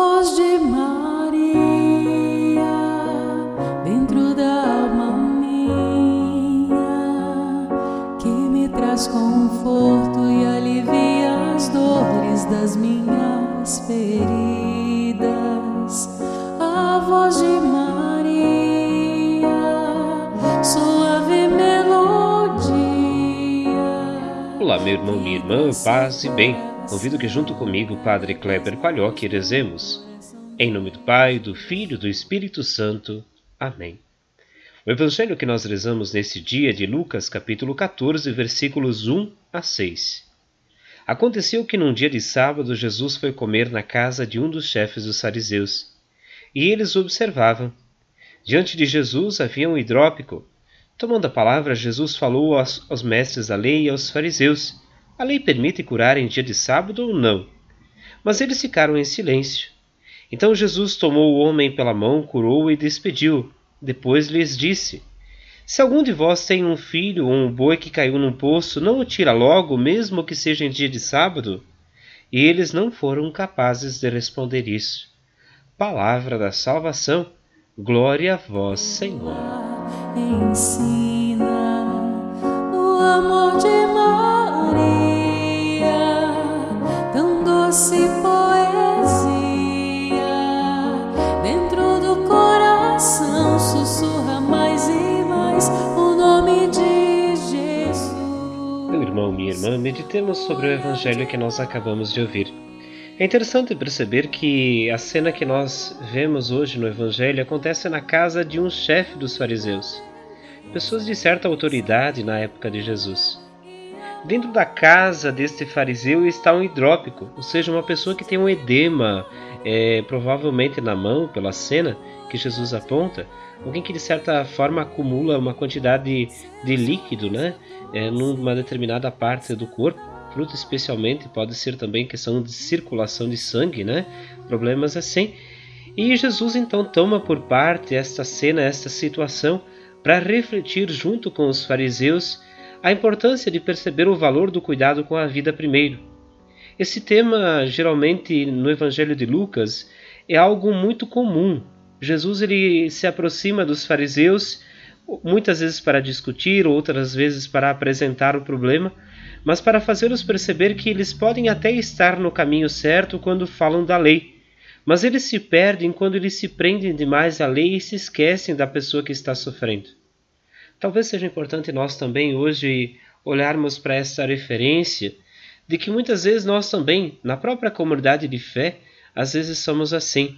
voz de Maria dentro da alma minha que me traz conforto e alivia as dores das minhas feridas. A voz de Maria, suave melodia. Olá, meu irmão, minha irmã, paz e bem. Convido que junto comigo, Padre Kleber Palhoque, rezemos. Em nome do Pai, do Filho e do Espírito Santo. Amém. O evangelho que nós rezamos nesse dia é de Lucas, capítulo 14, versículos 1 a 6. Aconteceu que num dia de sábado Jesus foi comer na casa de um dos chefes dos fariseus, e eles observavam. Diante de Jesus havia um hidrópico. Tomando a palavra, Jesus falou aos, aos mestres da lei e aos fariseus a lei permite curar em dia de sábado ou não? Mas eles ficaram em silêncio. Então Jesus tomou o homem pela mão, curou-o e despediu. Depois lhes disse: Se algum de vós tem um filho ou um boi que caiu num poço, não o tira logo, mesmo que seja em dia de sábado? E eles não foram capazes de responder isso. Palavra da salvação. Glória a vós, Senhor. Ensina o amor de irmão, minha irmã, meditemos sobre o evangelho que nós acabamos de ouvir. É interessante perceber que a cena que nós vemos hoje no evangelho acontece na casa de um chefe dos fariseus, pessoas de certa autoridade na época de Jesus. Dentro da casa deste fariseu está um hidrópico, ou seja, uma pessoa que tem um edema, é, provavelmente na mão, pela cena que Jesus aponta, alguém que de certa forma acumula uma quantidade de líquido né, é, numa determinada parte do corpo. Fruto especialmente pode ser também questão de circulação de sangue, né? Problemas assim. E Jesus então toma por parte esta cena, esta situação, para refletir junto com os fariseus a importância de perceber o valor do cuidado com a vida primeiro. Esse tema, geralmente no Evangelho de Lucas, é algo muito comum. Jesus ele se aproxima dos fariseus, muitas vezes para discutir, outras vezes para apresentar o problema, mas para fazê-los perceber que eles podem até estar no caminho certo quando falam da lei, mas eles se perdem quando eles se prendem demais à lei e se esquecem da pessoa que está sofrendo. Talvez seja importante nós também hoje olharmos para essa referência de que muitas vezes nós também, na própria comunidade de fé, às vezes somos assim.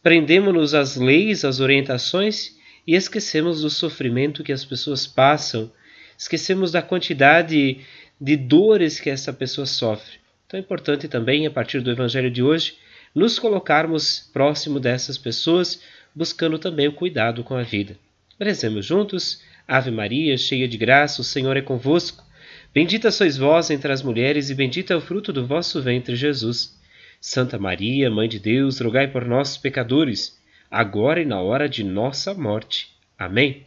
Prendemos-nos às leis, às orientações e esquecemos do sofrimento que as pessoas passam, esquecemos da quantidade de dores que essa pessoa sofre. Então é importante também, a partir do Evangelho de hoje, nos colocarmos próximo dessas pessoas, buscando também o cuidado com a vida. Rezemos juntos. Ave Maria, cheia de graça, o Senhor é convosco. Bendita sois vós entre as mulheres, e bendito é o fruto do vosso ventre, Jesus. Santa Maria, Mãe de Deus, rogai por nós, pecadores, agora e na hora de nossa morte. Amém.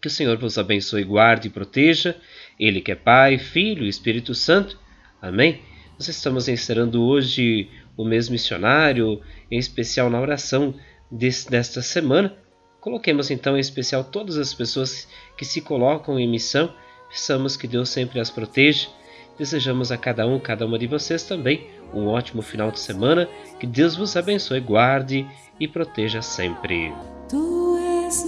Que o Senhor vos abençoe, guarde e proteja, Ele que é Pai, Filho e Espírito Santo. Amém. Nós estamos encerrando hoje o mês missionário, em especial na oração desta semana. Coloquemos então em especial todas as pessoas que se colocam em missão. Peçamos que Deus sempre as proteja. Desejamos a cada um, cada uma de vocês também um ótimo final de semana. Que Deus vos abençoe, guarde e proteja sempre. Tu és